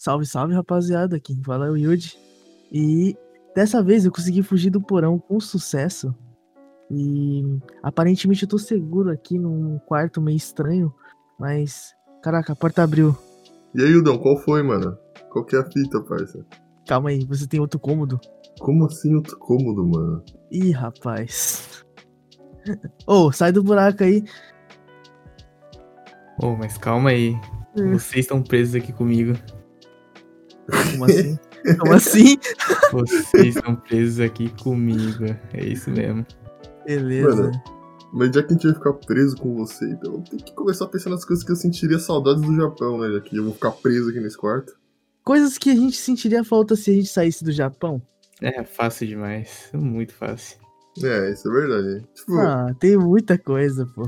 Salve, salve, rapaziada. Quem fala é o Yuji. E dessa vez eu consegui fugir do porão com sucesso. E aparentemente eu tô seguro aqui num quarto meio estranho. Mas, caraca, a porta abriu. E aí, Udão, qual foi, mano? Qual que é a fita, parça? Calma aí, você tem outro cômodo? Como assim outro cômodo, mano? Ih, rapaz. Ô, oh, sai do buraco aí. Ô, oh, mas calma aí. Hum. Vocês estão presos aqui comigo. Como assim? Como assim? Vocês estão presos aqui comigo. É isso mesmo. Beleza. Mano, mas já que a gente vai ficar preso com você, então eu tenho que começar a pensar nas coisas que eu sentiria saudades do Japão, né? Já que eu vou ficar preso aqui nesse quarto. Coisas que a gente sentiria falta se a gente saísse do Japão. É, fácil demais. Muito fácil. É, isso é verdade. Tipo, ah, tem muita coisa, pô.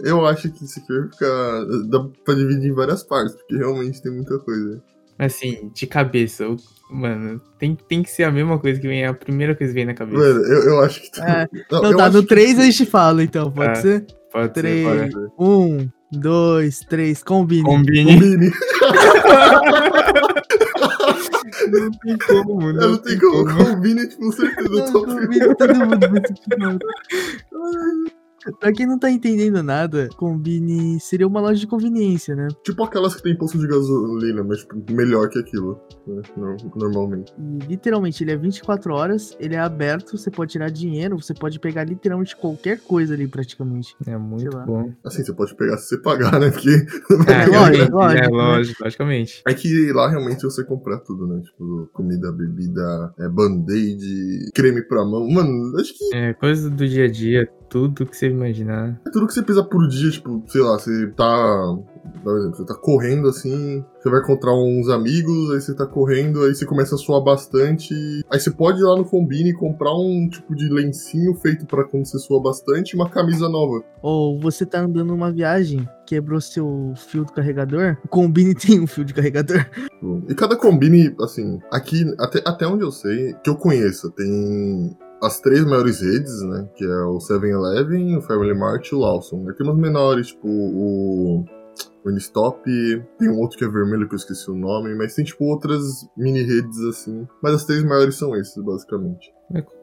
Eu acho que isso aqui vai ficar. dá pra dividir em várias partes, porque realmente tem muita coisa. Assim, de cabeça, mano, tem, tem que ser a mesma coisa que vem, a primeira coisa que vem na cabeça. Mano, eu, eu acho que. Tu... É. Não, não tá, no 3 que... a gente fala, então, pode ah, ser? Pode 3, ser, pode ser. 1, 2, 3, combine. Combine. Combine. não tem como, não, não tem, tem como. como. Combine, tipo, certeza. Não, combine, todo mundo Pra quem não tá entendendo nada, Combine seria uma loja de conveniência, né? Tipo aquelas que tem posto de gasolina, mas tipo, melhor que aquilo, né? Normalmente. E literalmente, ele é 24 horas, ele é aberto, você pode tirar dinheiro, você pode pegar literalmente qualquer coisa ali, praticamente. É muito bom. Assim, você pode pegar se você pagar, né? Porque. É, lógico, lógico, é, lógico, logicamente. É que lá realmente você compra tudo, né? Tipo, comida, bebida, é, band-aid, creme pra mão. Mano, acho que. É, coisa do dia a dia tudo que você imaginar. É tudo que você precisa por dia, tipo, sei lá, você tá. Por exemplo, você tá correndo assim, você vai encontrar uns amigos, aí você tá correndo, aí você começa a suar bastante. Aí você pode ir lá no Combine e comprar um tipo de lencinho feito para quando você sua bastante e uma camisa nova. Ou você tá andando numa viagem, quebrou seu fio do carregador, o Combine tem um fio de carregador. E cada Combine, assim, aqui, até, até onde eu sei, que eu conheça, tem as três maiores redes, né? Que é o 7-Eleven, o Family Mart e o Lawson. Aí tem umas menores, tipo o Winstop, tem um outro que é vermelho que eu esqueci o nome, mas tem tipo outras mini redes assim. Mas as três maiores são esses, basicamente.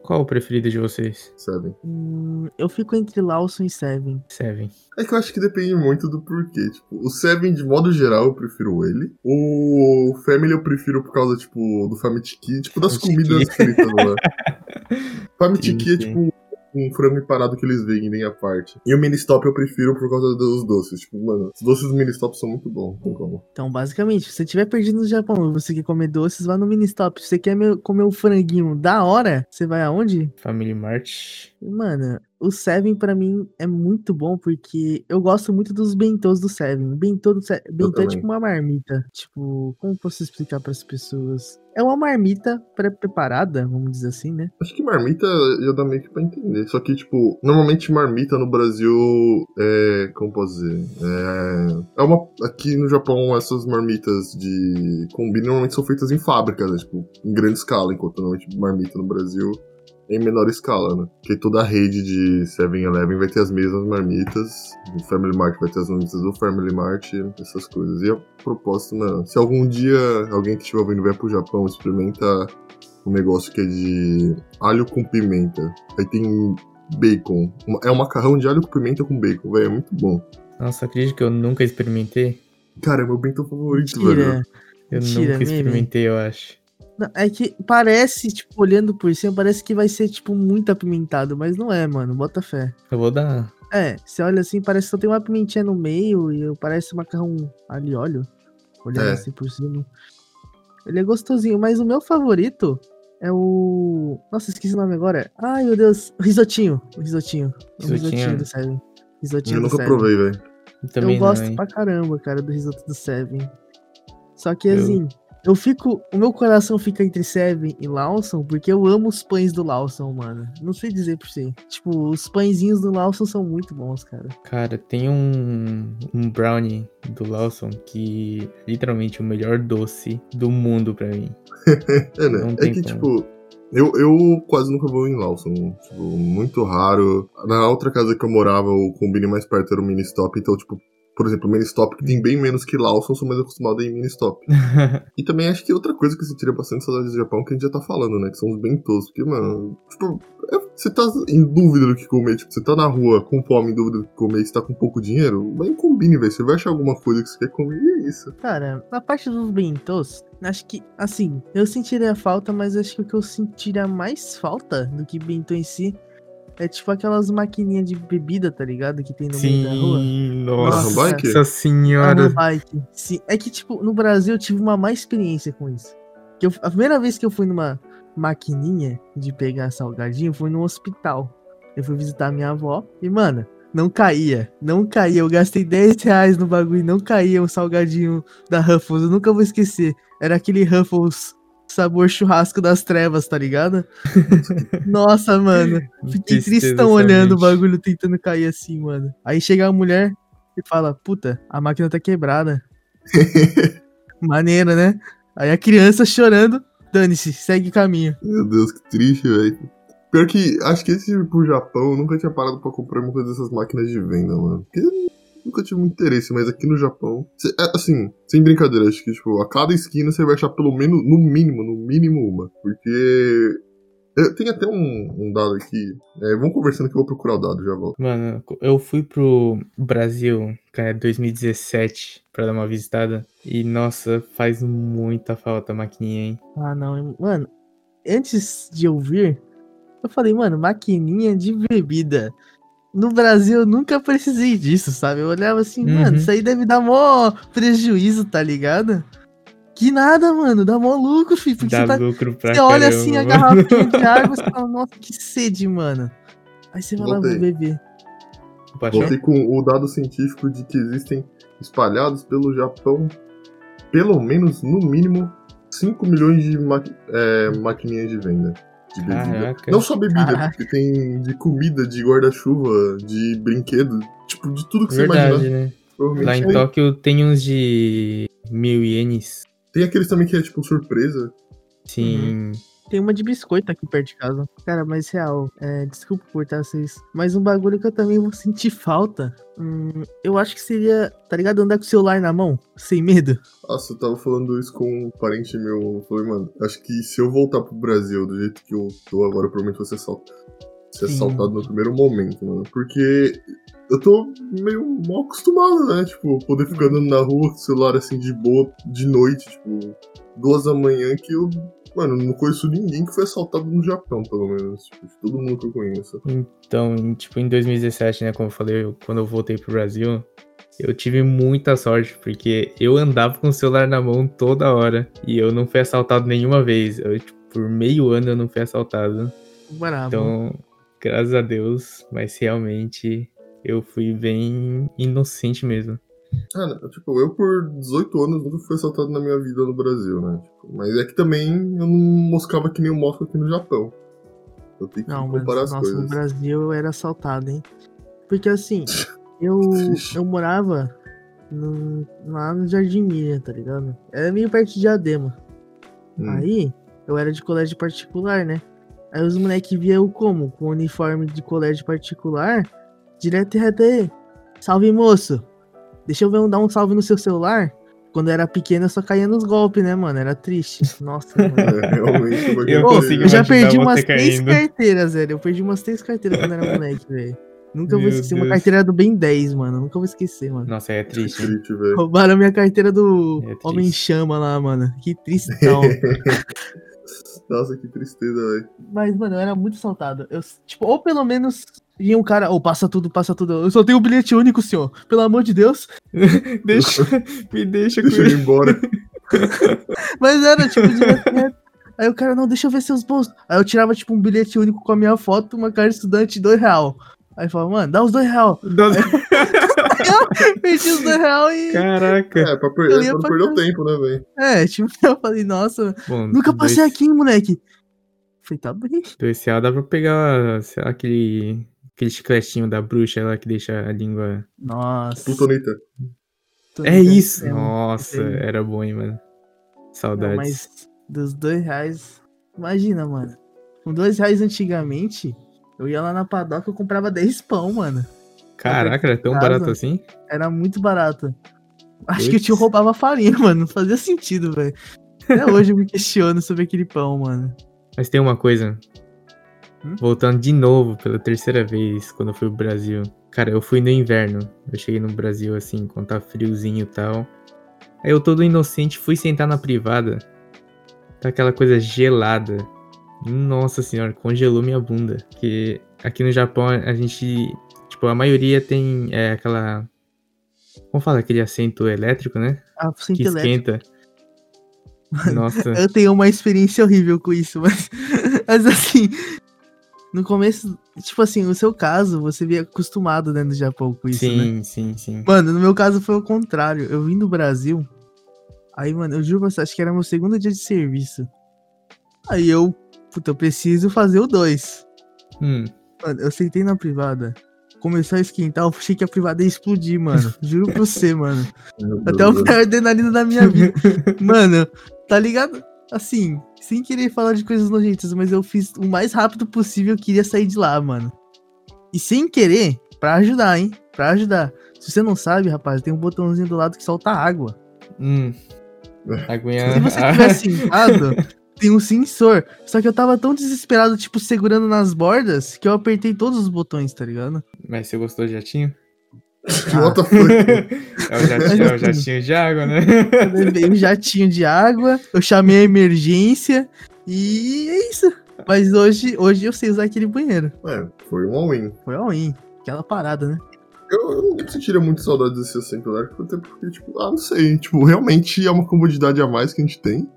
Qual o preferido de vocês? Seven. Hum, eu fico entre Lawson e Seven. Seven. É que eu acho que depende muito do porquê. Tipo, o Seven, de modo geral, eu prefiro ele. O Family eu prefiro por causa, tipo, do Famitiki, tipo, das comidas fritas lá. Famitiki é, tipo, um frango empanado que eles vendem à parte. E o mini stop eu prefiro por causa dos doces. Tipo, mano, os doces do mini stop são muito bons. como. Então, basicamente, se você estiver perdido no Japão e você quer comer doces, vá no mini stop. Se você quer comer o franguinho da hora, você vai aonde? Family Mart. Mano, o Seven para mim é muito bom porque eu gosto muito dos bentos do Seven. Bentô do Seven, bentô é tipo uma marmita. Tipo, como posso explicar para as pessoas? É uma marmita pré-preparada, vamos dizer assim, né? Acho que marmita já dá meio que pra entender. Só que, tipo, normalmente marmita no Brasil é. Como posso dizer? É. É uma. Aqui no Japão, essas marmitas de combine normalmente são feitas em fábricas, né? Tipo, em grande escala, enquanto normalmente marmita no Brasil em menor escala, né? Porque toda a rede de 7-Eleven vai ter as mesmas marmitas, o Family Mart vai ter as marmitas do Family Mart, essas coisas. E a propósito, mano, se algum dia alguém que estiver ouvindo vier pro Japão, experimenta um negócio que é de alho com pimenta. Aí tem bacon. É um macarrão de alho com pimenta com bacon, velho. É muito bom. Nossa, acredito que eu nunca experimentei. Cara, é meu bento favorito, Mentira. velho. Eu Mentira, nunca experimentei, meme. eu acho. É que parece, tipo, olhando por cima, parece que vai ser, tipo, muito apimentado, mas não é, mano. Bota fé. Eu vou dar. É, você olha assim, parece que só tem uma pimentinha no meio e parece macarrão ali óleo. Olhando é. assim por cima. Ele é gostosinho, mas o meu favorito é o. Nossa, esqueci o nome agora. Ai, meu Deus. O risotinho. O risotinho. O risotinho do Seven. Risotinho Eu nunca Seven. provei, velho. Eu, eu gosto pra caramba, cara, do risoto do Seven. Só que eu... assim, eu fico. O meu coração fica entre Seven e Lawson, porque eu amo os pães do Lawson, mano. Não sei dizer por si. Tipo, os pãezinhos do Lawson são muito bons, cara. Cara, tem um, um brownie do Lawson que é literalmente o melhor doce do mundo pra mim. é, né? É que, como. tipo. Eu, eu quase nunca vou em Lawson. Tipo, muito raro. Na outra casa que eu morava, o combine mais perto era o mini stop, então, tipo, por exemplo, Ministop, que tem bem menos que Lawson, sou mais acostumado em Ministop. e também acho que outra coisa que se tira bastante saudade do Japão, que a gente já tá falando, né? Que são os bentos. Porque, mano, tipo, é, você tá em dúvida do que comer, tipo, você tá na rua com fome, em dúvida do que comer, e você tá com pouco dinheiro, vai em combine, velho. Você vai achar alguma coisa que você quer comer e é isso. Cara, na parte dos bentos, acho que, assim, eu sentiria falta, mas acho que o que eu sentiria mais falta do que bento em si é tipo aquelas maquininhas de bebida, tá ligado? Que tem no Sim, meio da rua. nossa, bike? nossa senhora. Arrow bike. Sim. É que, tipo, no Brasil eu tive uma má experiência com isso. Que eu- a primeira vez que eu fui numa maquininha de pegar salgadinho foi no hospital. Eu fui visitar minha avó e, mano, não caía. Não caía. Eu gastei 10 reais no bagulho e não caía o salgadinho da Ruffles. Eu nunca vou esquecer. Era aquele Ruffles sabor churrasco das trevas, tá ligado? Nossa, mano. Fiquei tristão olhando o bagulho tentando cair assim, mano. Aí chega a mulher e fala: Puta, a máquina tá quebrada. Maneiro, né? Aí a criança chorando, dane-se, segue caminho. Meu Deus, que triste, velho. Pior que, acho que esse pro Japão, eu nunca tinha parado pra comprar uma coisa dessas máquinas de venda, mano. Porque nunca tive muito interesse, mas aqui no Japão, cê- é, assim, sem brincadeira, acho que, tipo, a cada esquina você vai achar pelo menos, no mínimo, no mínimo uma. Porque. eu- Tem até um, um dado aqui. É, vamos conversando que eu vou procurar o dado, já volto. Mano, eu fui pro Brasil, cara, 2017, pra dar uma visitada. E, nossa, faz muita falta a maquininha, hein? Ah, não, mano. Antes de eu vir, eu falei, mano, maquininha de bebida. No Brasil eu nunca precisei disso, sabe? Eu olhava assim, Uhum. mano, isso aí deve dar mó prejuízo, tá ligado? Que nada, mano, dá mó lucro, filho. Porque Dá você tá lucro pra Você olha assim a garrafinha de água e fala, nossa, que sede, mano. Aí você vai lá Voltei. vou beber. Voltei com o dado científico de que existem espalhados pelo Japão pelo menos, no mínimo, 5 milhões de ma é, maquininhas de venda. De bebida. Caraca. Não só bebida, Caraca. porque tem de comida, de guarda-chuva, de brinquedo, tipo, de tudo que você Verdade, imaginar. né? Lá em tem. Tóquio tem uns de mil ienes. Tem aqueles também que é tipo surpresa. Sim. Tem uma de biscoito aqui perto de casa. Cara, mas real, é, desculpa cortar vocês. Mas um bagulho que eu também vou sentir falta. hum, eu acho que seria, tá ligado? Andar com o celular na mão, sem medo. Nossa, eu tava falando isso com um parente meu. Eu falei, mano, acho que se eu voltar pro Brasil do jeito que eu tô agora, provavelmente vou ser assaltado. Ser Sim. assaltado no primeiro momento, mano. Porque eu tô meio mal acostumado, né? Tipo, poder ficar andando na rua com o celular assim de boa de noite, tipo, duas da manhã que eu. Mano, não conheço ninguém que foi assaltado no Japão, pelo menos. Tipo, todo mundo que eu conheço. Então, em- tipo, em 2017, né, como eu falei, eu- quando eu voltei pro Brasil, eu tive muita sorte, porque eu andava com o celular na mão toda hora e eu não fui assaltado nenhuma vez. Eu, tipo, por meio ano eu não fui assaltado. Bravo. Então, graças a Deus, mas realmente eu fui bem inocente mesmo. Ah, não, tipo, eu por 18 anos nunca fui assaltado na minha vida no Brasil, né? Tipo, mas é que também eu não moscava que nem eu mosco aqui no Japão. Eu tenho que Não, mas comparar as nossa, no coisas. Brasil eu era assaltado, hein? Porque assim, eu, eu morava no, lá no Jardim Miriam, tá ligado? Era meio perto de Diadema. Hum. Aí, eu era de colégio particular, né? Aí os moleques via eu como? Com uniforme de colégio particular, direto e reto aí. Salve, moço! Deixa eu ver um, dar um salve no seu celular. Quando eu era pequeno, eu só caía nos golpes, né, mano? Era triste. Nossa, mano. É, realmente, eu Eu Pô, consigo eu já perdi umas três carteiras, velho. Eu perdi umas três carteiras quando era moleque, velho. Nunca vou Meu esquecer. Uma Deus. carteira do Ben 10, mano. Nunca vou esquecer, mano. Nossa, é triste. hein? triste, velho. Roubaram a minha carteira do É. Homem em Chama lá, mano. Que tristão. Nossa, que tristeza, velho. Mas, mano, eu era muito assaltado. Eu, tipo, ou pelo menos vinha um cara, ou passa tudo, passa tudo. Eu só tenho um bilhete único, senhor. Pelo amor de Deus. deixa, me deixa com Deixa eu ir ele. embora. Mas era, tipo, direto. Aí o cara, não, deixa eu ver seus bolsos. Aí eu tirava, tipo, um bilhete único com a minha foto, uma cara de estudante, dois real. Aí eu falava, mano, dá os dois real. Nossa, Perdi os dois real e. Caraca. É, pra, per Eu é pra perder o tempo, né, velho? É, tipo, eu falei, nossa, Bom, nunca dois- passei aqui, moleque. Falei, tá bem. Dois real dá pra pegar, sei lá, aquele, aquele chicletinho da bruxa lá que deixa a língua. Nossa. Plutonita. tô É isso! É, Nossa, aí. era bom, hein, mano. Não, Saudades. mas dos dois reais. Imagina, mano. Com dois reais antigamente, eu ia lá na padoca e eu comprava 10 pão, mano. Caraca, era tão barato assim? Era muito barato. Acho que o tio roubava farinha, mano. Não fazia sentido, velho. Até hoje eu me questiono sobre aquele pão, mano. Mas tem uma coisa. Hum? Voltando de novo pela terceira vez quando eu fui pro Brasil. Cara, eu fui no inverno. Eu cheguei no Brasil assim, quando tá friozinho e tal. Aí eu todo inocente fui sentar na privada. Tá aquela coisa gelada. Nossa senhora, congelou minha bunda. Que aqui no Japão a gente. Tipo, a maioria tem é, aquela. Como fala? Aquele assento elétrico, né? Ah, assento que esquenta. Elétrico. Nossa. Eu tenho uma experiência horrível com isso, mas, mas assim, no começo, tipo assim, no seu caso, você via acostumado, né, no Japão com isso, sim, né? Sim, sim, Mano, no meu caso foi o contrário. Eu vim do Brasil, aí, mano, eu juro pra você, acho que era meu segundo dia de serviço. Aí eu, puta, eu preciso fazer o 2. Hum. Mano, eu sentei na privada, começou a esquentar, eu achei que a privada ia explodir, mano. Juro pra você, mano. Até o maior adrenalina da minha vida. Mano, tá ligado? Assim, sem querer falar de coisas nojentas, mas eu fiz o mais rápido possível, eu queria sair de lá, mano. E sem querer, pra ajudar, hein? Pra ajudar. Se você não sabe, rapaz, tem um botãozinho do lado que solta água. Hum. Aguinha... Se você tiver sentado, tem um sensor. Só que eu tava tão desesperado, tipo, segurando nas bordas, que eu apertei todos os botões, tá ligado? Mas você gostou do jatinho? What É o jatinho, é o jatinho de água, né? Eu levei um jatinho de água, eu chamei a emergência e é isso. Mas hoje, hoje eu sei usar aquele banheiro. É, foi um all-in. Foi all-in. Aquela parada, né? Eu, eu não sentiria muito saudade desse assento elétrico, até porque, tipo, ah, não sei. Tipo, realmente é uma comodidade a mais que a gente tem.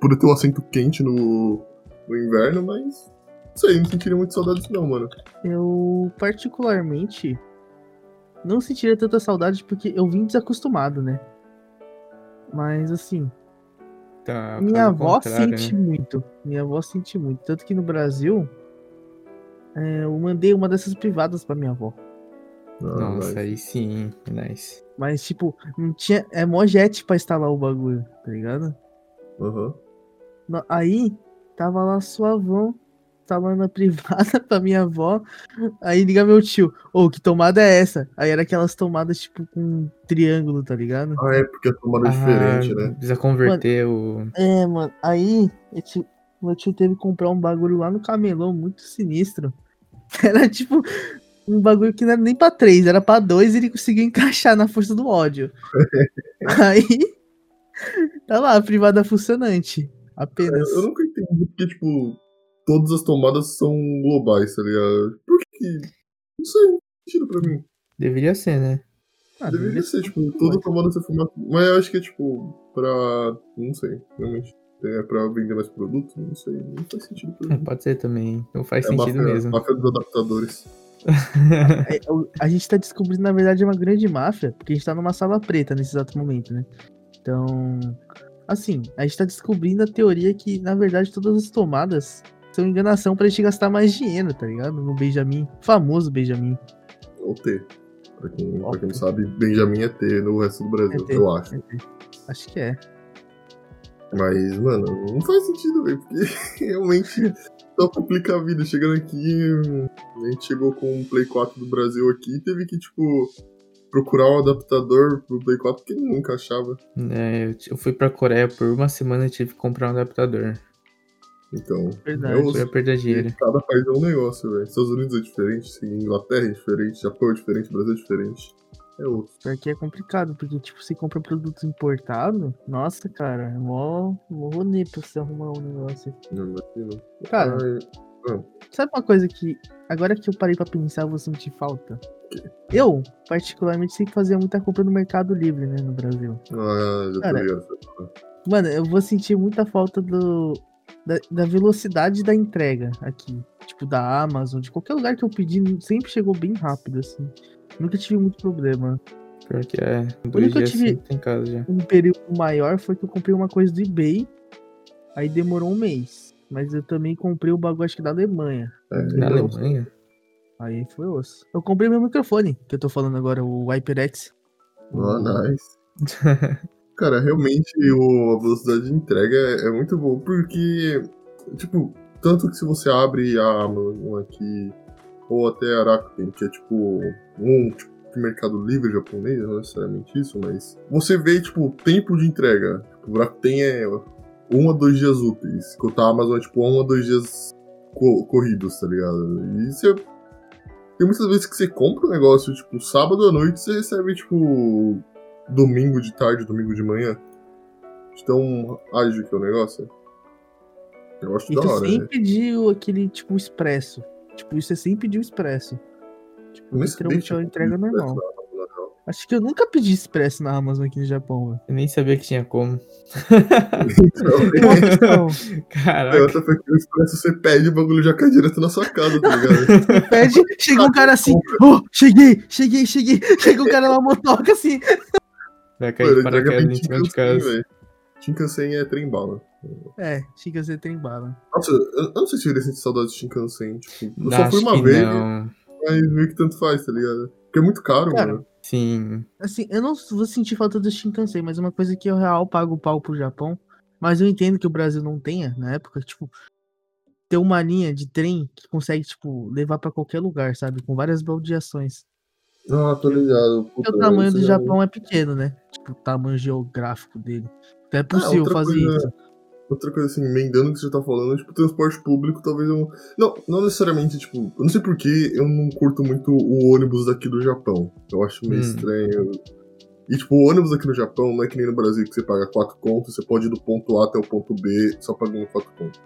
Poder ter um assento quente no, no inverno, mas. Não sei, não sentiria muito saudade não, mano. Eu, particularmente, não sentiria tanta saudade porque eu vim desacostumado, né? Mas assim. Tá, minha avó sente né? muito. Minha avó sente muito. Tanto que no Brasil. É, eu mandei uma dessas privadas pra minha avó. Nossa, aí sim, nice. Mas, tipo, não tinha. É mó jet pra instalar o bagulho, tá ligado? Uhum. Aí, tava lá suavão instalando a privada pra minha avó. Aí liga meu tio, ô, oh, que tomada é essa? Aí era aquelas tomadas, tipo, com um triângulo, tá ligado? Ah, é porque a tomada é diferente, né? Precisa converter mano, o. É, mano, aí tio, meu tio teve que comprar um bagulho lá no camelão, muito sinistro. Era tipo um bagulho que não era nem pra três, era pra dois e ele conseguiu encaixar na força do ódio. aí. Tá lá, a privada funcionante. Apenas. Eu, eu nunca entendi porque, tipo, todas as tomadas são globais, tá ligado? Por que? Não sei, não sentido pra mim. Deveria ser, né? Ah, deveria, deveria ser, tipo, toda tomada ser formato. Mas eu acho que é, tipo, pra. Não sei, realmente. É pra vender mais produtos? Não sei, não faz sentido pra mim. Pode ser também, não faz é sentido máfia, mesmo. Máfia dos adaptadores. É, a gente tá descobrindo, na verdade, uma grande máfia, porque a gente tá numa sala preta nesse exato momento, né? Então, assim, a gente tá descobrindo a teoria que, na verdade, todas as tomadas são enganação pra gente gastar mais dinheiro, tá ligado? No Benjamin, famoso Benjamin. Ou T. Pra quem, pra quem não sabe, Benjamin é T no resto do Brasil, é eu acho. É acho que é. Mas, mano, não faz sentido, velho, porque realmente só complica a vida. Chegando aqui, a gente chegou com o Play 4 do Brasil aqui e teve que, tipo, procurar um adaptador pro Play 4 que nunca achava. É, eu fui pra Coreia por uma semana e tive que comprar um adaptador. Então, Verdade, eu ia perder dinheiro. Cada país é um negócio, velho. Estados Unidos é diferente, Inglaterra é diferente, Japão é diferente, Brasil é diferente. É outro. Porque é complicado, porque, tipo, você compra produtos importados, nossa, cara, é mó, mó rolê pra você arrumar um negócio. Não imagino. Cara, ah. sabe uma coisa que, agora que eu parei pra pensar, eu vou sentir falta? Eu, particularmente, sempre fazia muita compra no Mercado Livre, né, no Brasil. Ah, já tô ligado. Mano, eu vou sentir muita falta do, da, da, velocidade da entrega aqui. Tipo, da Amazon, de qualquer lugar que eu pedi, sempre chegou bem rápido, assim. Nunca tive muito problema. Pior que é. O único que eu tive assim, um período maior foi que eu comprei uma coisa do eBay. Aí demorou um mês. Mas eu também comprei o bagulho, acho que da Alemanha. É, da Alemanha? Aí foi osso. Eu comprei meu microfone, que eu tô falando agora, o HyperX. Oh, nice. Cara, realmente o, a velocidade de entrega é, é muito boa, porque, tipo, tanto que se você abre a Amazon aqui ou até Rakuten, que é tipo um tipo, mercado livre japonês, não necessariamente isso, mas você vê, tipo, tempo de entrega. Tipo, o Rakuten é um a dois dias úteis, enquanto a Amazon é, tipo, um a dois dias co corridos, tá ligado? E você... Tem muitas vezes que você compra um negócio, tipo, sábado à noite, você recebe, tipo, domingo de tarde, domingo de manhã. De tão ágil que é o negócio. Eu acho e da tu hora, sem né? pediu aquele, tipo, expresso. Tipo, isso é sem pedir o expresso. Tipo, Eu sabia é tinha entrega expresso normal. Amazon. Acho que eu nunca pedi expresso na Amazon aqui no Japão, velho. Eu nem sabia que tinha como. Então, Então, Caraca. outra foi que o expresso você pede, o bagulho já cai direto na sua casa, tá ligado? pede, chega um cara assim, oh, cheguei, cheguei, cheguei. Chega um cara na motoca assim. Vai cair Mano, de paraquedas bem em cima de Shinkansen, casa. Shinkansen é trem bala. É, a ser trem bala. Nossa, eu, eu não sei se eu iria sentir saudade de Shinkansen. Tipo, eu só fui uma vez, não. mas meio que tanto faz, tá ligado? Porque é muito caro, Cara, mano. Sim. Assim, eu não vou sentir falta do Shinkansen, mas uma coisa que eu real pago o pau pro Japão. Mas eu entendo que o Brasil não tenha, na época, tipo, ter uma linha de trem que consegue, tipo, levar pra qualquer lugar, sabe? Com várias baldeações. Ah. Porque Puta, o tamanho do é- Japão é pequeno, né? Tipo, o tamanho geográfico dele. Então é possível outra fazer coisa- isso. Outra coisa assim, emendando o que você tá falando, tipo, transporte público, talvez eu. Não, não necessariamente, tipo, eu não sei porquê eu não curto muito o ônibus daqui do Japão. Eu acho meio Hum. estranho. E, tipo, o ônibus aqui no Japão não é que nem no Brasil que você paga 4 contos, você pode ir do ponto A até o ponto B só pagando 4 contos.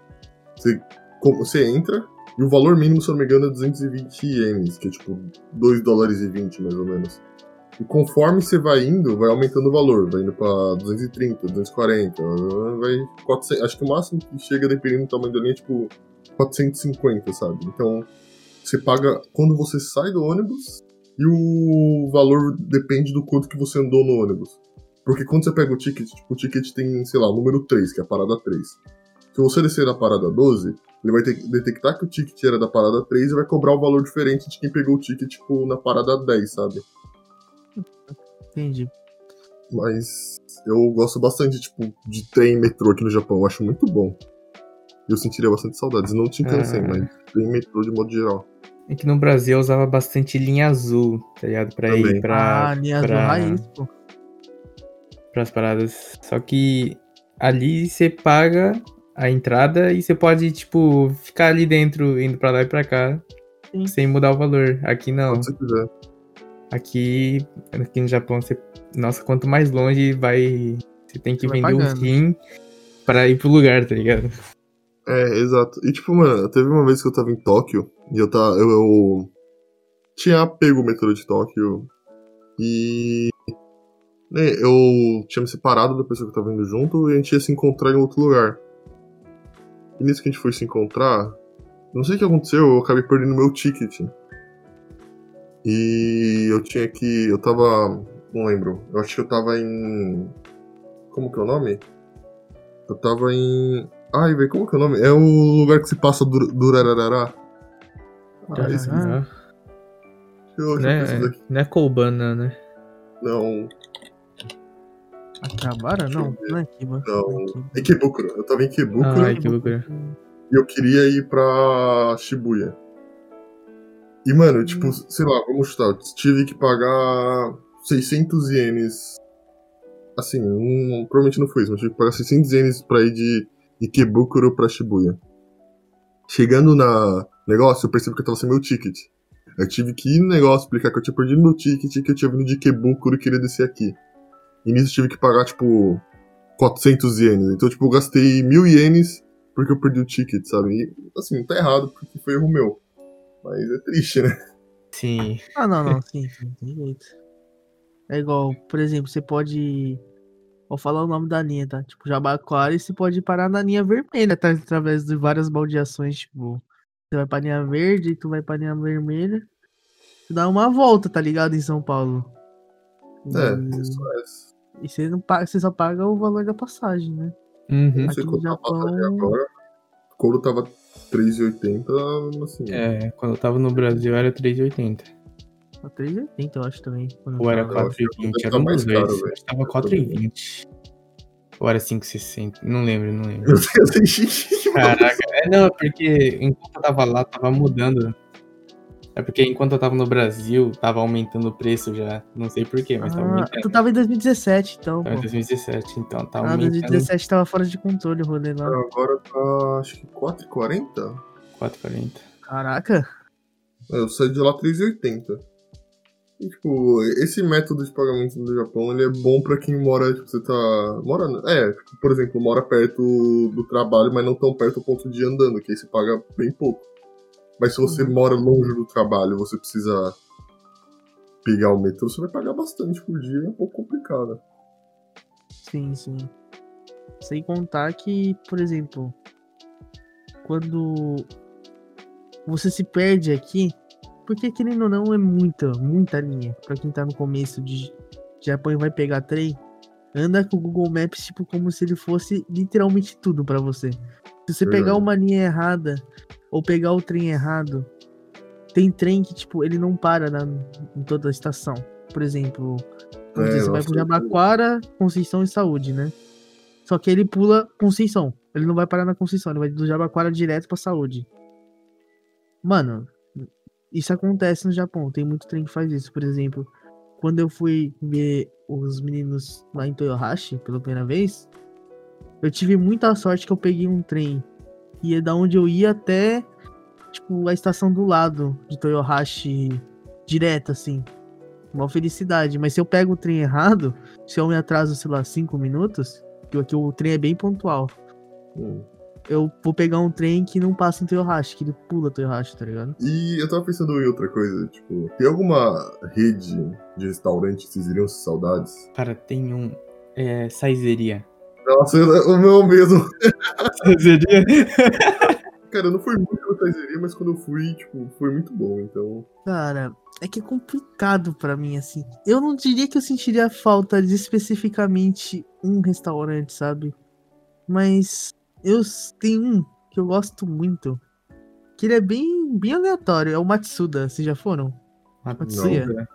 Você, você entra e o valor mínimo, se eu não me engano, é 220 ienes, que é tipo 2 dólares e 20 mais ou menos. E conforme você vai indo, vai aumentando o valor. Vai indo pra 230, 240, vai 400. Acho que o máximo que chega, dependendo do tamanho da linha, é tipo 450, sabe? Então, você paga quando você sai do ônibus e o valor depende do quanto que você andou no ônibus. Porque quando você pega o ticket, tipo, o ticket tem, sei lá, o número 3, que é a parada 3. Se você descer na parada 12, ele vai ter que detectar que o ticket era da parada 3 e vai cobrar um valor diferente de quem pegou o ticket, tipo, na parada 10, sabe? Entendi. Mas eu gosto bastante, tipo, de trem e metrô aqui no Japão. Eu acho muito bom. Eu sentiria bastante saudades. Não te Shinkansen, Ah. mas trem e metrô de modo geral. É que no Brasil eu usava bastante linha azul, tá ligado? Pra Também. ir pra, ah, linha azul pra, raiz, pô. pras paradas. Só que ali você paga a entrada e você pode, tipo, ficar ali dentro, indo pra lá e pra cá, Sim. sem mudar o valor. Aqui não. Se você quiser. Aqui, aqui no Japão, você. Nossa, quanto mais longe vai. Você tem que Você vender um pagando. rim pra ir pro lugar, tá ligado? É, exato. E tipo, mano, teve uma vez que eu tava em Tóquio e eu tava. Eu, eu tinha pego o metrô de Tóquio e. né, eu tinha me separado da pessoa que eu tava indo junto e a gente ia se encontrar em outro lugar. E nisso que a gente foi se encontrar, não sei o que aconteceu, eu acabei perdendo meu ticket. E eu tinha que. Eu tava. Não lembro. Eu acho que eu tava em. Como que é o nome? Eu tava em. Ai, velho, como que é o nome? É o lugar que se passa Durararará. Ah, esse Não é, aqui. não é Koubana, né? Não, Akihabara? Não, não é Akiba. não. É. Ikebukuro. Eu tava em Ikebukuro Ah, Ikebukuro. e eu queria ir pra Shibuya. E, mano, tipo, Hum. sei lá, vamos chutar. Eu tive que pagar 600 ienes. Assim, não- provavelmente não foi isso, mas tive que pagar 600 ienes pra ir de Ikebukuro pra Shibuya. Chegando na negócio, eu percebi que eu tava sem meu ticket. Eu tive que ir no negócio, explicar que eu tinha perdido meu ticket, que eu tinha vindo de Ikebukuro e queria descer aqui. E nisso eu tive que pagar, tipo, 400 ienes. Então, tipo, eu gastei mil ienes porque eu perdi o ticket, sabe? E, assim, tá errado, porque foi erro meu. Mas é triste, né? Sim. Ah, não, não, sim, sim, tem jeito. É igual, por exemplo, você pode. Vou falar o nome da linha, tá? Tipo, Jabaquara e você pode parar na linha vermelha, tá? Através de várias baldeações, tipo. Você vai pra linha verde, tu vai pra linha vermelha. Tu dá uma volta, tá ligado? Em São Paulo. É, E- isso é. E você, não paga, você só paga o valor da passagem, né? Uhum. Não sei Aqui no Japão- agora. Quando tava 3,80, assim. É, quando eu tava no Brasil era 3,80. Tá 3,80 eu acho também. Ou era tava. Eu acho que 4,20. deve Era um dos dois. Acho que tava 4,20. Ou era 5,60. Não lembro, não lembro. Caraca, é não, porque enquanto eu tava lá, tava mudando. É porque enquanto eu tava no Brasil, tava aumentando o preço já. Não sei porquê, mas tava Ah, aumentando. tu tava em 2017, então, Tava em pô. 2017, então tá Ah, aumentando 2017 tava fora de controle o rolê lá. Agora tá, acho que 4,40? 4,40. Caraca. Eu saí de lá 3,80. E, tipo, esse método de pagamento do Japão, ele é bom pra quem mora, tipo, você tá... Mora... É, tipo, por exemplo, mora perto do trabalho, mas não tão perto ao ponto de ir andando, que aí você paga bem pouco. Mas se você Uhum. mora longe do trabalho, você precisa pegar o metrô, você vai pagar bastante por dia, é um pouco complicado. Sim, sim. Sem contar que, por exemplo, quando você se perde aqui, porque querendo ou não é muita, muita linha. Pra quem tá no começo de Japão e vai pegar trem, anda com o Google Maps tipo como se ele fosse literalmente tudo pra você. Se você pegar uma linha errada ou pegar o trem errado, tem trem que tipo ele não para na, em toda a estação. Por exemplo, É, dizer, você vai pro Jabaquara, Conceição e Saúde, né? Só que ele pula Conceição. Ele não vai parar na Conceição, ele vai do Jabaquara direto pra Saúde. Mano, isso acontece no Japão. Tem muito trem que faz isso. Por exemplo, quando eu fui ver os meninos lá em Toyohashi pela primeira vez, eu tive muita sorte que eu peguei um trem que ia da onde eu ia até tipo a estação do lado de Toyohashi direto assim. Uma felicidade, mas se eu pego o trem errado, se eu me atraso, sei lá, 5 minutos, que aqui o trem é bem pontual. Hum. Eu vou pegar um trem que não passa em Toyohashi, que ele pula Toyohashi, tá ligado? E eu tava pensando em outra coisa, tipo, tem alguma rede de restaurante que vocês iriam se saudades? Cara, tem um. É. Saizeria. Nossa, eu- o meu mesmo. Saizeria? Cara, eu não fui muito na Taizeria, mas quando eu fui, tipo, foi muito bom, então. Cara, é que é complicado pra mim, assim. Eu não diria que eu sentiria falta de especificamente um restaurante, sabe? Mas eu tenho um que eu gosto muito. Que ele é bem, bem aleatório. É o Matsuda. Vocês já foram? Matsuya? Não,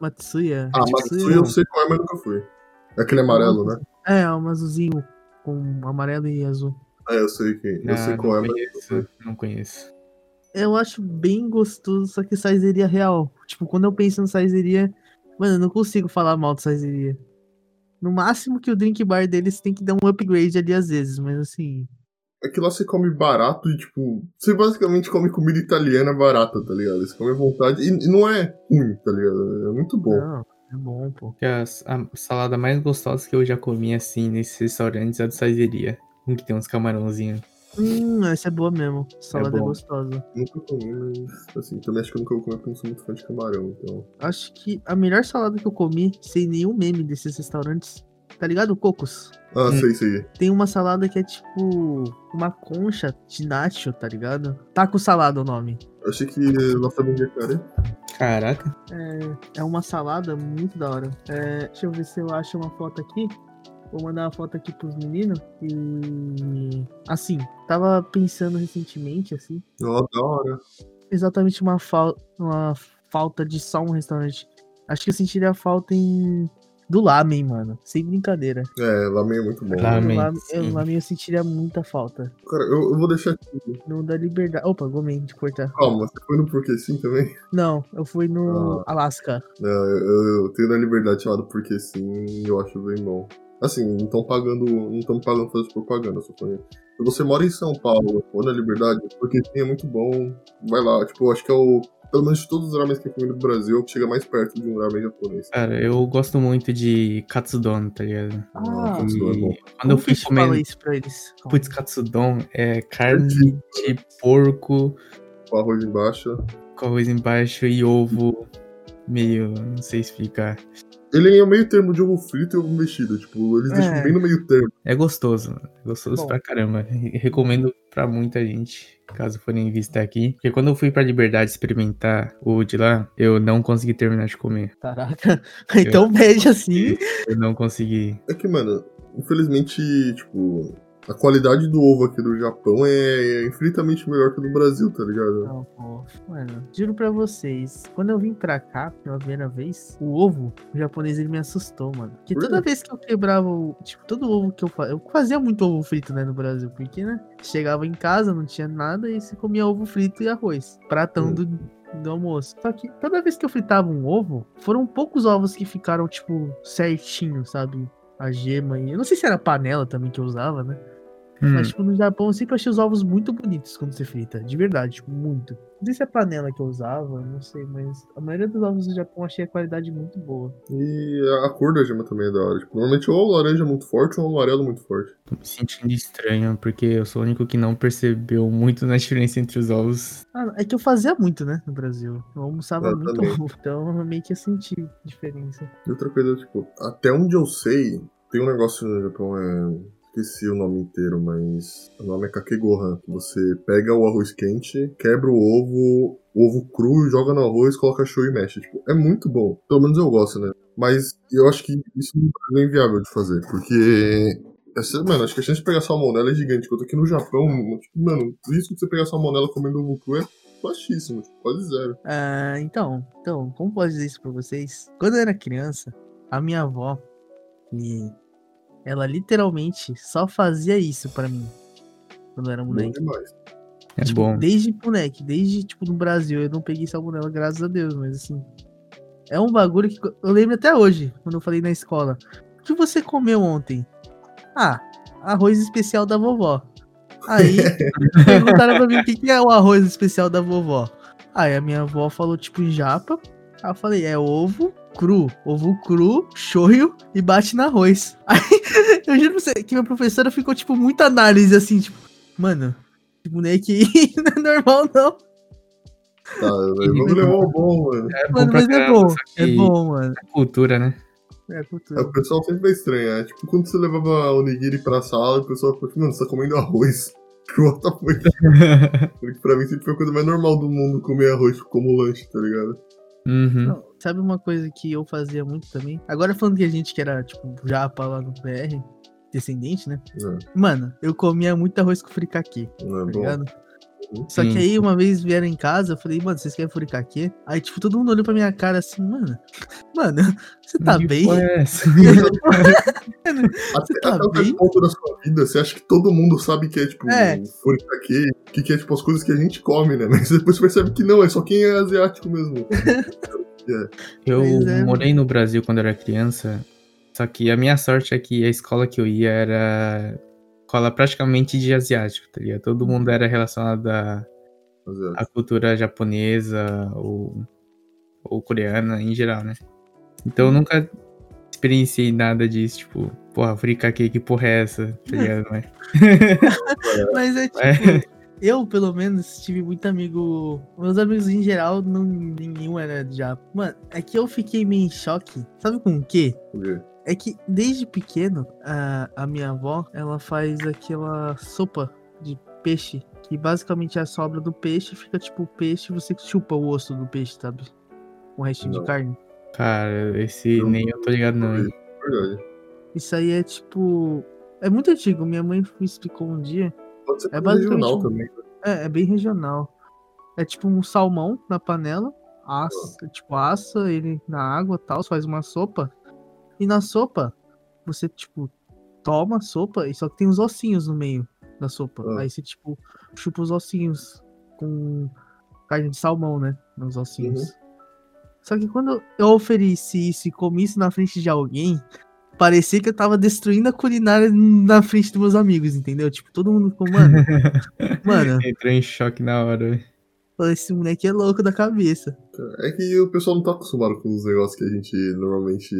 Matsuya? Ah, Matsuya eu sei qual é, mas nunca fui. É aquele amarelo, né? É, é um azulzinho com amarelo e azul. É, eu sei que. Eu não, sei qual é, não mas. Não conheço. Eu acho bem gostoso, só que saizeria real. Tipo, quando eu penso no saizeria, mano, eu não consigo falar mal de saizeria. No máximo que o drink bar deles tem que dar um upgrade ali às vezes, mas assim. É que lá você come barato e, tipo, você basicamente come comida italiana barata, tá ligado? Você come à vontade e, e não é ruim, tá ligado? É muito bom. Não, é bom, pô. Que a, a salada mais gostosa que eu já comi assim nesses restaurantes é a do Saizeria. Um que tem uns camarãozinhos. Hum, essa é boa mesmo. Salada é, bom. gostosa. Nunca comi, mas, assim, também acho que eu nunca vou comer porque eu não sou muito fã de camarão, então. Acho que a melhor salada que eu comi, sem nenhum meme desses restaurantes, tá ligado? Cocos. Ah, Hum. sei, sei. Tem uma salada que é tipo uma concha de nacho, tá ligado? Taco salada o nome. Eu achei que lá também ia cara. Caraca. É, é uma salada muito da hora. É, deixa eu ver se eu acho uma foto aqui. Vou mandar uma foto aqui pros meninos. E. Assim, tava pensando recentemente, assim. Ó, da hora. Exatamente uma, fal uma falta de só um restaurante. Acho que eu sentiria falta em. Do lamen, mano. Sem brincadeira. É, lamen é muito bom. Lamen. No Lamen, lamen, eu, sentiria muita falta. Cara, eu, eu vou deixar aqui. No da liberdade. Opa, gomei de cortar. Calma, você foi no Porque Sim também? Não, eu fui no Ah. Alasca. Não, eu, eu tenho na Liberdade chamado Porque Sim e eu acho bem bom. Assim, não estão pagando. Não estão pagando fazer propaganda, só falei. Se você mora em São Paulo ou na Liberdade, Porque Sim é muito bom. Vai lá, tipo, eu acho que é o. Pelo menos de todos os ramen que eu comi no Brasil, o que chega mais perto de um ramen japonês. Cara, eu gosto muito de katsudon, tá ligado? Ah, Nossa, isso é bom. Quando eu Como que fui comer. isso pra eles? Putz, katsudon é carne de porco Com arroz embaixo. com arroz embaixo e ovo meio. não sei explicar. Ele é o meio termo de ovo frito e ovo mexido. Tipo, eles É. deixam bem no meio termo. É gostoso, mano. É gostoso Bom. pra caramba. Re- Recomendo pra muita gente, caso forem visitar aqui. Porque quando eu fui pra Liberdade experimentar o de lá, eu não consegui terminar de comer. Caraca. Então pede assim. Eu não consegui. É que, mano, infelizmente, tipo, a qualidade do ovo aqui do Japão é, é infinitamente melhor que a do Brasil, tá ligado? Não, pô. Mano, juro pra vocês, quando eu vim pra cá pela primeira vez, o ovo, o japonês, ele me assustou, mano. Porque Por toda vez que eu quebrava o. Tipo, todo ovo que eu fazia. Eu fazia muito ovo frito, né, no Brasil. Porque, né? Chegava em casa, não tinha nada e se comia ovo frito e arroz. Pratão Hum. do, do almoço. Só que toda vez que eu fritava um ovo, foram poucos ovos que ficaram, tipo, certinho, sabe? A gema e. Eu não sei se era panela também que eu usava, né? Hum. Mas, tipo, no Japão eu sempre achei os ovos muito bonitos quando você frita. De verdade, tipo, muito. Não sei se é a panela que eu usava, não sei, mas a maioria dos ovos do Japão eu achei a qualidade muito boa. E a cor da gema também é da hora. Tipo, normalmente ou o laranja muito forte ou o amarelo muito forte. Tô me sentindo estranho, porque eu sou o único que não percebeu muito na diferença entre os ovos. Ah, é que eu fazia muito, né, no Brasil. Eu almoçava Eu muito ovo, então eu meio que eu senti diferença. E outra coisa, tipo, até onde eu sei, tem um negócio no Japão, é. Esqueci o nome inteiro, mas o nome é kakegohan. Você pega o arroz quente, quebra o ovo, o ovo cru, joga no arroz, coloca show e mexe. Tipo, é muito bom. Pelo menos eu gosto, né? Mas eu acho que isso não é inviável de fazer, porque. Essa, mano, acho que a chance de pegar salmonela é gigante. Enquanto aqui no Japão, tipo, mano, o risco de você pegar salmonela comendo ovo cru é baixíssimo, tipo, quase zero. Ah, então, então, como posso dizer isso pra vocês? Quando eu era criança, a minha avó, e ela literalmente só fazia isso pra mim. Quando eu era moleque. É Tipo, bom. Desde moleque, desde tipo no Brasil, eu não peguei salmonela, graças a Deus, mas assim. É um bagulho que eu lembro até hoje, quando eu falei na escola. O que você comeu ontem? Ah, arroz especial da vovó. Aí perguntaram pra mim o que, que é o arroz especial da vovó. Aí a minha avó falou tipo em japa. Aí eu falei, é ovo cru. Ovo cru, shoyu e bate no arroz. Aí eu juro pra você que minha professora ficou tipo muita análise assim, tipo, mano, esse moleque aí não é normal não. Tá, vamos levar o bom, mano. É bom Mano, mas é bom, é bom, mano. é cultura, né? É É, cultura. o pessoal sempre vai estranhar. É tipo quando você levava onigiri pra sala, o pessoal ficou tipo, mano, você tá comendo arroz. What the fuck? Pra mim sempre foi a coisa mais normal do mundo comer arroz como lanche, tá ligado? Uhum. Não, sabe uma coisa que eu fazia muito também? Agora falando que a gente que era, tipo, japa lá no PR, descendente, né? É, Mano, eu comia muito arroz com fricaqui, não é tá ligado? Só que aí uma vez vieram em casa, eu falei, mano, vocês querem fricaqui? Aí, tipo, todo mundo olhou pra minha cara assim, mano, mano, você tá Que bem? é essa? Até, tá até o bem? ponto da sua vida, você acha que todo mundo sabe que é tipo É. furikake, que, que é tipo as coisas que a gente come, né? Mas depois você percebe que não, é só quem é asiático mesmo. Eu Pois é, morei no Brasil quando eu era criança, só que a minha sorte é que a escola que eu ia era escola praticamente de asiático, tá ligado? Todo mundo era relacionado à, à cultura japonesa ou, ou coreana em geral, né? Então eu nunca experienciei nada disso, tipo, porra, fricake, que porra é essa? Tá ligado? Mas, Mas é tipo, É. eu pelo menos tive muito amigo. Meus amigos em geral, não, nenhum era de japa. Mano, é que eu fiquei meio em choque. Sabe com o quê? Por quê? É que desde pequeno, a, a minha avó, ela faz aquela sopa de peixe. Que basicamente é a sobra do peixe, fica tipo o peixe você chupa o osso do peixe, sabe? Com o restinho Não. de carne. cara, esse Eu nem eu tô ligado não? Verdade. Isso aí é tipo. É muito antigo. Minha mãe me explicou um dia. Pode ser É basicamente regional um- também. né? É, é bem regional. É tipo um salmão na panela, assa, tipo, assa ele na água tal, faz uma sopa. E na sopa, você, tipo, toma a sopa e só que tem os ossinhos no meio da sopa. Ah. Aí você, tipo, chupa os ossinhos com carne de salmão, né? Nos ossinhos. Só que quando eu ofereci isso e comi isso na frente de alguém, parecia que eu tava destruindo a culinária na frente dos meus amigos, entendeu? Tipo, todo mundo ficou, mano, mano, Entrou em choque na hora. velho. esse moleque é louco da cabeça. É que o pessoal não tá acostumado com os negócios que a gente normalmente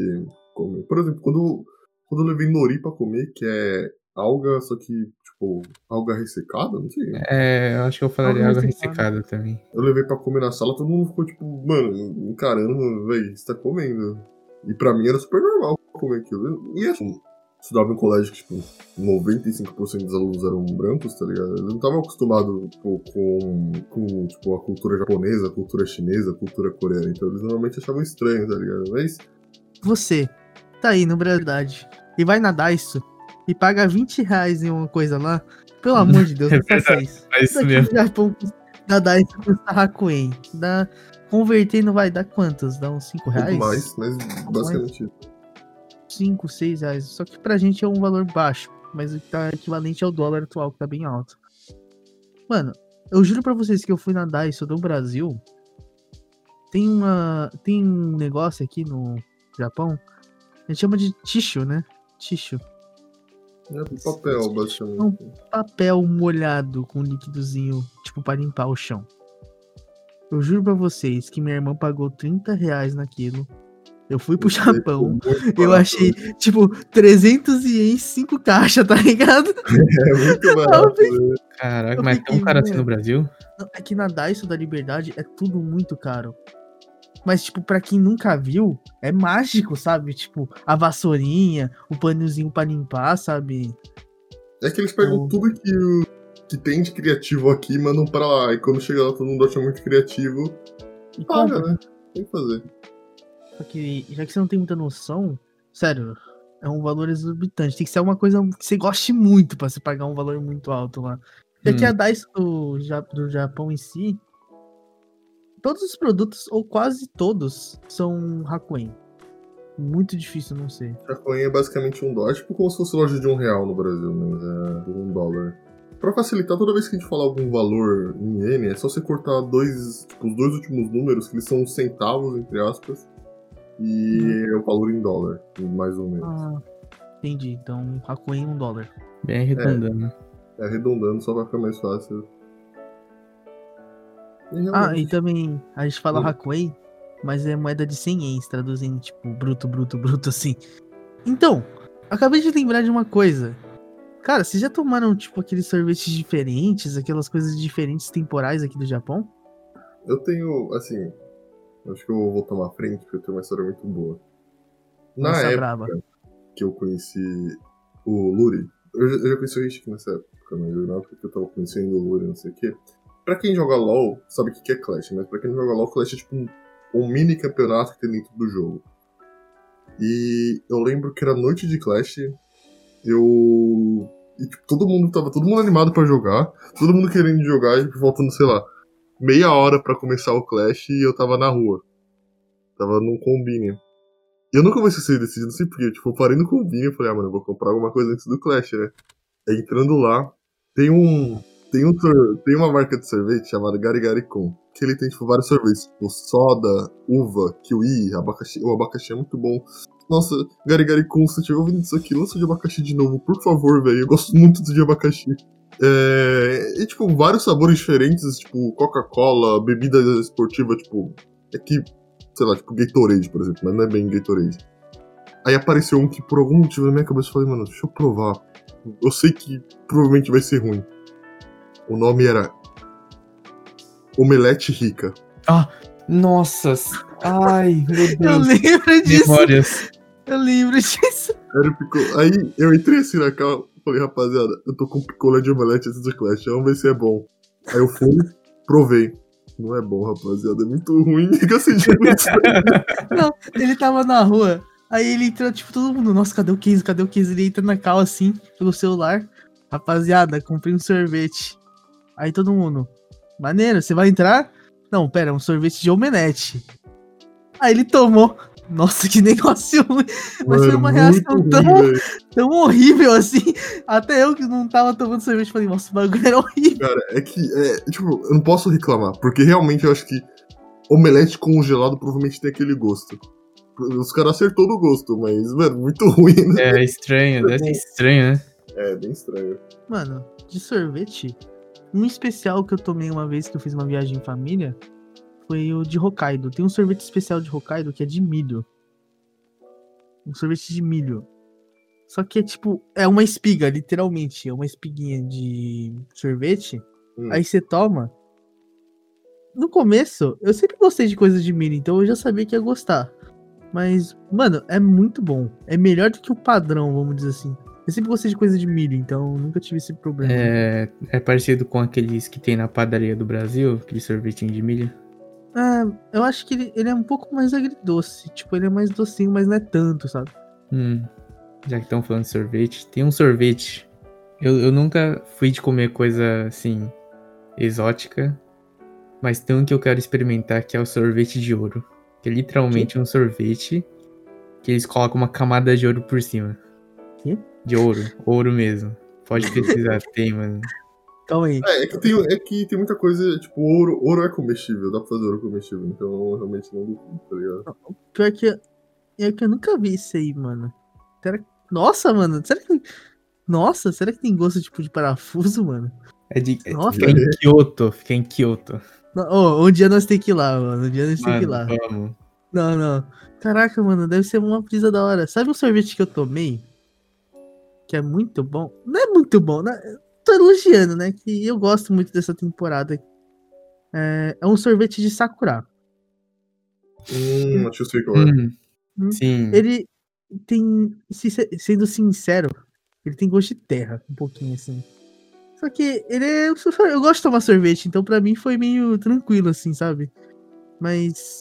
come. Por exemplo, quando, quando eu levei nori pra comer, que é alga, só que, tipo, alga ressecada, não sei. É, eu acho que eu falaria água ressecado. ressecada também. Eu levei pra comer na sala, todo mundo ficou, tipo, mano, encarando, velho, você tá comendo. E pra mim era super normal comer aquilo. E assim, estudava em um colégio que, tipo, 95% dos alunos eram brancos, tá ligado? Eles não estavam acostumados tipo, com, com, tipo, a cultura japonesa, a cultura chinesa, a cultura coreana. Então eles normalmente achavam estranho, tá ligado? Mas Você tá aí no Brasil e vai nadar isso e paga 20 reais em uma coisa lá, pelo amor de Deus, É não faça verdade, isso. É isso mesmo. no Japão, nadar isso custa Hakuen. Dá, convertendo vai dar quantos? Dá uns 5 reais? muito mais, mas basicamente isso. 5, 6 reais. Só que pra gente é um valor baixo, mas o que tá equivalente ao dólar atual, que tá bem alto. Mano, eu juro pra vocês que eu fui nadar isso do Brasil tem uma. Tem um negócio aqui no Japão. A gente chama de tissue, né? Tissue. É um papel, basicamente. Um papel molhado com líquidozinho, tipo, para limpar o chão. Eu juro pra vocês que minha irmã pagou 30 reais naquilo. Eu fui pro Japão, eu achei, tipo, 300 em 5 caixas, tá ligado? É muito barato. né? Caraca, Eu mas fiquei, tão caro assim no Brasil? Não, É que na Daiso da Liberdade é tudo muito caro. Mas, tipo, pra quem nunca viu, é mágico, sabe? Tipo, a vassourinha, o paninhozinho pra limpar, sabe? É que eles pegam Oh. tudo que, que tem de criativo aqui e mandam pra lá. E quando chega lá, todo mundo acha muito criativo. E Paga, né? Tem que fazer. Só que, já que você não tem muita noção, sério, é um valor exorbitante. Tem que ser uma coisa que você goste muito pra você pagar um valor muito alto lá. E aqui Hum. a Daiso do, do Japão em si, todos os produtos, ou quase todos, são Hakuen. Muito difícil não ser. Chacoin é basicamente um dólar, tipo como se fosse loja de um real no Brasil, mas é por um dólar. Pra facilitar, toda vez que a gente falar algum valor em N, é só você cortar dois, tipo, os dois últimos números, que eles são centavos, entre aspas, e é o valor em dólar, mais ou menos. Ah, entendi. Então, Hakuen um dólar. Bem arredondando. É arredondando só pra ficar mais fácil. E Ah, e também a gente fala. Hakuen, mas é moeda de 100 ienes, traduzindo tipo bruto, bruto, bruto assim. Então, acabei de lembrar de uma coisa. Cara, vocês já tomaram tipo aqueles sorvetes diferentes, aquelas coisas diferentes temporais aqui do Japão? eu tenho, assim, acho que eu vou tomar frente, porque eu tenho uma história muito boa. Na Nossa, época braba. que eu conheci o Luri, eu já, eu já conheci o Rishik nessa época, mas na época que eu tava conhecendo o Luri, não sei o quê. Pra quem joga LoL, sabe o que é Clash, mas pra quem não joga LoL, Clash é tipo um, um mini campeonato que tem dentro do jogo. E eu lembro que era noite de Clash, eu. E tipo, todo mundo tava todo mundo animado pra jogar, todo mundo querendo jogar, e faltando, sei lá, meia hora pra começar o Clash e eu tava na rua. Tava num combine. Eu nunca vou esquecer desse dia, não sei porquê. Tipo, eu parei no combine e falei, ah, mano, eu vou comprar alguma coisa antes do Clash, né? Entrando lá, tem um. Tem, um, tem uma marca de sorvete chamada Gari Gari Kun. Que ele tem, tipo, vários sorvetes. Tipo, soda, uva, kiwi, abacaxi. O abacaxi é muito bom. Nossa, Gari Gari Kun, se estiver ouvindo isso aqui, lança de abacaxi de novo, por favor, velho. Eu gosto muito de abacaxi. É, e, tipo, vários sabores diferentes, tipo, Coca-Cola, bebida esportiva, tipo, é que, sei lá, tipo, Gatorade, por exemplo, mas não é bem Gatorade. Aí apareceu um que, por algum motivo, na minha cabeça, eu falei, mano, deixa eu provar. Eu sei que provavelmente vai ser ruim. O nome era Omelete Rica. Nossa! Ai, meu Eu Deus. lembro disso. Memórias. Eu lembro disso. Era Aí eu entrei assim na calma, falei, rapaziada, eu tô com picolé de omelete antes do Clash, vamos ver se é bom. Aí eu fui, provei. Não é bom, rapaziada, é muito ruim. Eu senti muito. Ele tava na rua. Aí ele entrou, tipo, todo mundo, nossa, cadê o 15? Cadê o 15? Ele entra na cal assim, pelo celular. Rapaziada, comprei um sorvete. Aí todo mundo, maneiro, você vai entrar? Não, pera, é um sorvete de omelete. Aí ele tomou. Nossa, que negócio ruim. Mas foi uma reação tão-. Tão horrível assim. Até eu que não tava tomando sorvete, falei, nossa, o bagulho era horrível. Cara, é que, é, tipo, eu não posso reclamar, porque realmente eu acho que omelete congelado provavelmente tem aquele gosto. Os caras acertou no gosto, mas, mano, muito ruim, né? É estranho, deve ser estranho, né? É, bem estranho. Mano, de sorvete, um especial que eu tomei uma vez que eu fiz uma viagem em família foi o de Hokkaido. Tem um sorvete especial de Hokkaido que é de milho. Um sorvete de milho. Só que é tipo, é uma espiga, literalmente. É uma espiguinha de sorvete. Hum. Aí você toma. No começo, eu sempre gostei de coisas de milho, então eu já sabia que ia gostar. Mas, mano, é muito bom. É melhor do que o padrão, vamos dizer assim. Eu sempre gostei de coisa de milho, então nunca tive esse problema. É, é parecido com aqueles que tem na padaria do Brasil, aquele sorvetinho de milho. Ah, eu acho que ele, ele é um pouco mais agridoce. Tipo, ele é mais docinho, mas não é tanto, sabe? Hum, já que estão falando de sorvete, tem um sorvete. Eu, eu nunca fui de comer coisa assim, exótica, mas tem um que eu quero experimentar que é o sorvete de ouro. Que é literalmente um sorvete que eles colocam uma camada de ouro por cima. Quê? De ouro, ouro mesmo. Pode pesquisar, tem, mano. Calma aí. É, é que, tem, é que tem muita coisa, tipo, ouro, ouro é comestível, dá pra fazer ouro comestível, então realmente não duvido, tá ligado? Pior que, é que eu nunca vi isso aí, mano. Será que... Nossa, mano, será que. Nossa, será que tem gosto tipo de parafuso, mano? É de. é- Nossa. Fica em Kyoto, fica em Kyoto. Não, Ô, um dia nós tem que ir lá, mano. Um dia nós tem que ir lá. Mano, vamos. Não, não. Caraca, mano, deve ser uma brisa da hora. Sabe um sorvete que eu tomei? Que é muito bom? Não é muito bom, né? Eu Tô elogiando, né? Que eu gosto muito dessa temporada. É, é um sorvete de Sakura. Hum, acho que é. Hum, Hum. sim. Ele tem. se- Sendo sincero, ele tem gosto de terra, um pouquinho assim. Só que ele é. Eu gosto de tomar sorvete, então pra mim foi meio tranquilo, assim, sabe? Mas.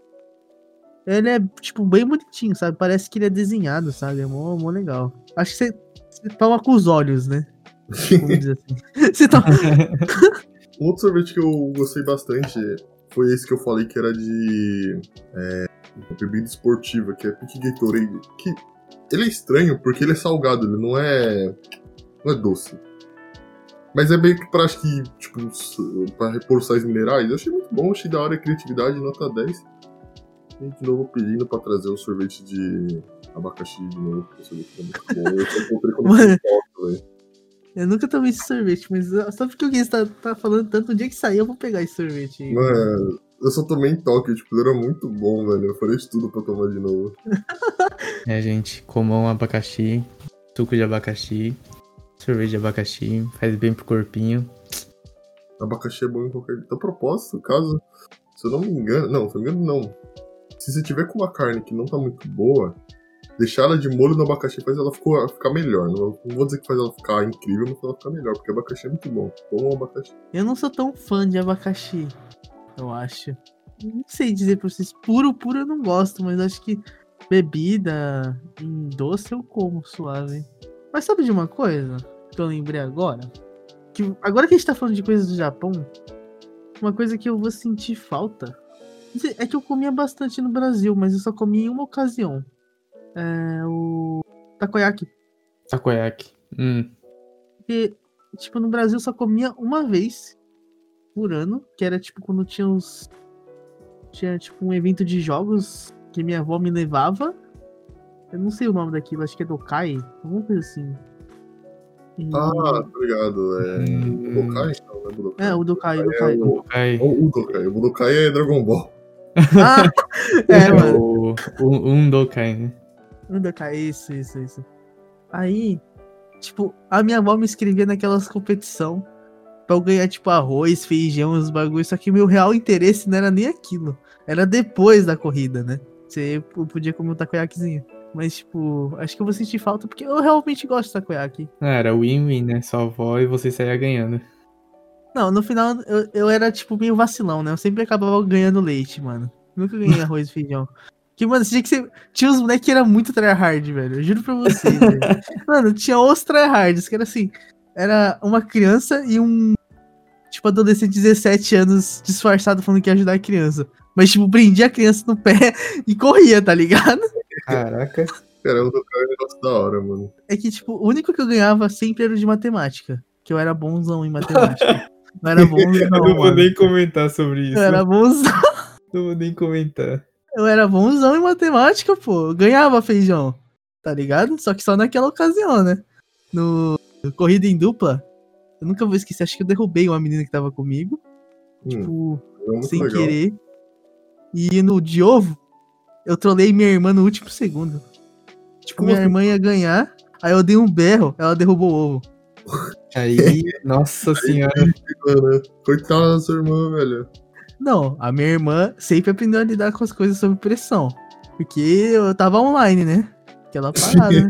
Ele é, tipo, bem bonitinho, sabe? Parece que ele é desenhado, sabe? É mó, mó legal. Acho que você, você toma com os olhos, né? Vamos dizer assim. Você toma. Um outro sorvete que eu gostei bastante foi esse que eu falei que era de é, bebida esportiva, que é Pique Gatorade. Que ele é estranho porque ele é salgado, ele não é. não é doce. Mas é meio que pra, acho que, tipo, pra repor sais minerais. Eu achei muito bom, achei da hora a criatividade, nota 10. E de novo pedindo pra trazer o sorvete de abacaxi de novo, porque o sorvete é muito bom. Eu só encontrei quando eu fui Mano. Tóquio, velho. Eu nunca tomei esse sorvete, mas só porque alguém está tá falando tanto, o dia que sair eu vou pegar esse sorvete aí. Mano, eu só tomei em Tóquio, tipo, ele era muito bom, velho. Eu falei isso tudo pra tomar de novo. É, gente, comam abacaxi, suco de abacaxi, sorvete de abacaxi, faz bem pro corpinho. Abacaxi é bom em qualquer. A propósito, caso. Se eu não me engano. Não, se eu não me engano, não. Se você tiver com uma carne que não tá muito boa, deixar ela de molho no abacaxi faz ela ficar, ficar melhor. Não, não vou dizer que faz ela ficar incrível, mas ela ficar melhor, porque abacaxi é muito bom. Bom abacaxi. Eu não sou tão fã de abacaxi, eu acho. Não sei dizer pra vocês. Puro, puro eu não gosto, mas acho que bebida em doce eu como suave. Mas sabe de uma coisa que eu lembrei agora? Que agora que a gente tá falando de coisas do Japão, uma coisa que eu vou sentir falta é que eu comia bastante no Brasil, mas eu só comi em uma ocasião. É o takoyaki. Takoyaki. Hum. Porque, tipo, no Brasil eu só comia uma vez por ano, que era tipo quando tinha os. Tinha tipo um evento de jogos que minha avó me levava. Eu não sei o nome daquilo, acho que é Dokai, alguma coisa assim. E- Ah, obrigado. É. Hum. Budokai? Não, é Budokai. É, o Dokai, o Dokai. o- Takoyaki. O Budokai. O Budokai é Dragon Ball. Ah! É, mano. o, o um Dokai, né? Dokai, isso, isso, isso. Aí, tipo, a minha avó me inscrevia naquelas competição pra eu ganhar, tipo, arroz, feijão, os bagulhos. Só que o meu real interesse não era nem aquilo. Era depois da corrida, né? Você podia comer um takoyakizinho. Mas, tipo, acho que eu vou sentir falta porque eu realmente gosto de takoyaki. Ah, era win-win, né? Sua avó e você saía ganhando. Não, no final eu, eu era, tipo, meio vacilão, né? Eu sempre acabava ganhando leite, mano. Nunca ganhei arroz e feijão. Que, mano, você tinha que ser. Tinha uns moleques que era muito tryhard, velho. Eu juro pra vocês, velho. Mano, tinha os tryhards, que era assim. Era uma criança e um. Tipo, adolescente de 17 anos disfarçado falando que ia ajudar a criança. Mas, tipo, prendia a criança no pé e corria, tá ligado? Caraca. Cara, o é um negócio da hora, mano. É que, tipo, o único que eu ganhava sempre era o de matemática. Que eu era bonzão em matemática. Não era bonzão, Eu não vou mano. nem comentar sobre isso. Eu era bonzão. Não vou nem comentar. Eu era bonzão em matemática, pô. Eu ganhava feijão. Tá ligado? Só que só naquela ocasião, né? No, Corrida em Dupla. Eu nunca vou esquecer. Acho que eu derrubei uma menina que tava comigo. Hum, Tipo, é sem legal. querer. E no de ovo, eu trolei minha irmã no último segundo. Tipo, Como minha assim? irmã ia ganhar. Aí eu dei um berro, ela derrubou o ovo. Aí, nossa senhora. Mano, coitada da sua irmã, velho. Não, a minha irmã sempre aprendeu a lidar com as coisas sob pressão. Porque eu tava online, né? Aquela parada, né?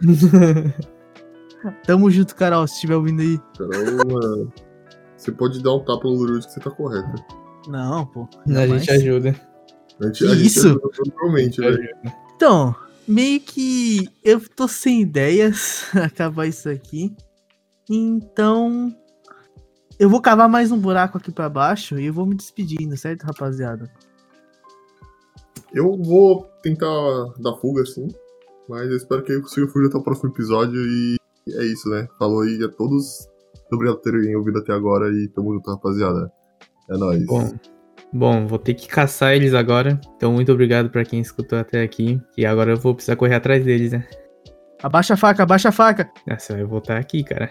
Tamo junto, Carol, se estiver ouvindo aí. Caramba. Você pode dar um tapa no Lurud que você tá correta. Não, pô. A jamais. gente ajuda. A gente, a gente isso? ajuda Provavelmente, velho. Então, meio que eu tô sem ideias acabar isso aqui. Então, eu vou cavar mais um buraco aqui pra baixo e eu vou me despedindo, certo, rapaziada? Eu vou tentar dar fuga, assim. Mas eu espero que eu consiga fugir até o próximo episódio. E é isso, né? Falou aí a todos. obrigado por terem ouvido até agora e tamo junto, rapaziada. É nóis. Bom, bom, vou ter que caçar eles agora. Então, muito obrigado pra quem escutou até aqui. E agora eu vou precisar correr atrás deles, né? Abaixa a faca, abaixa a faca. Ah, você vai voltar aqui, cara.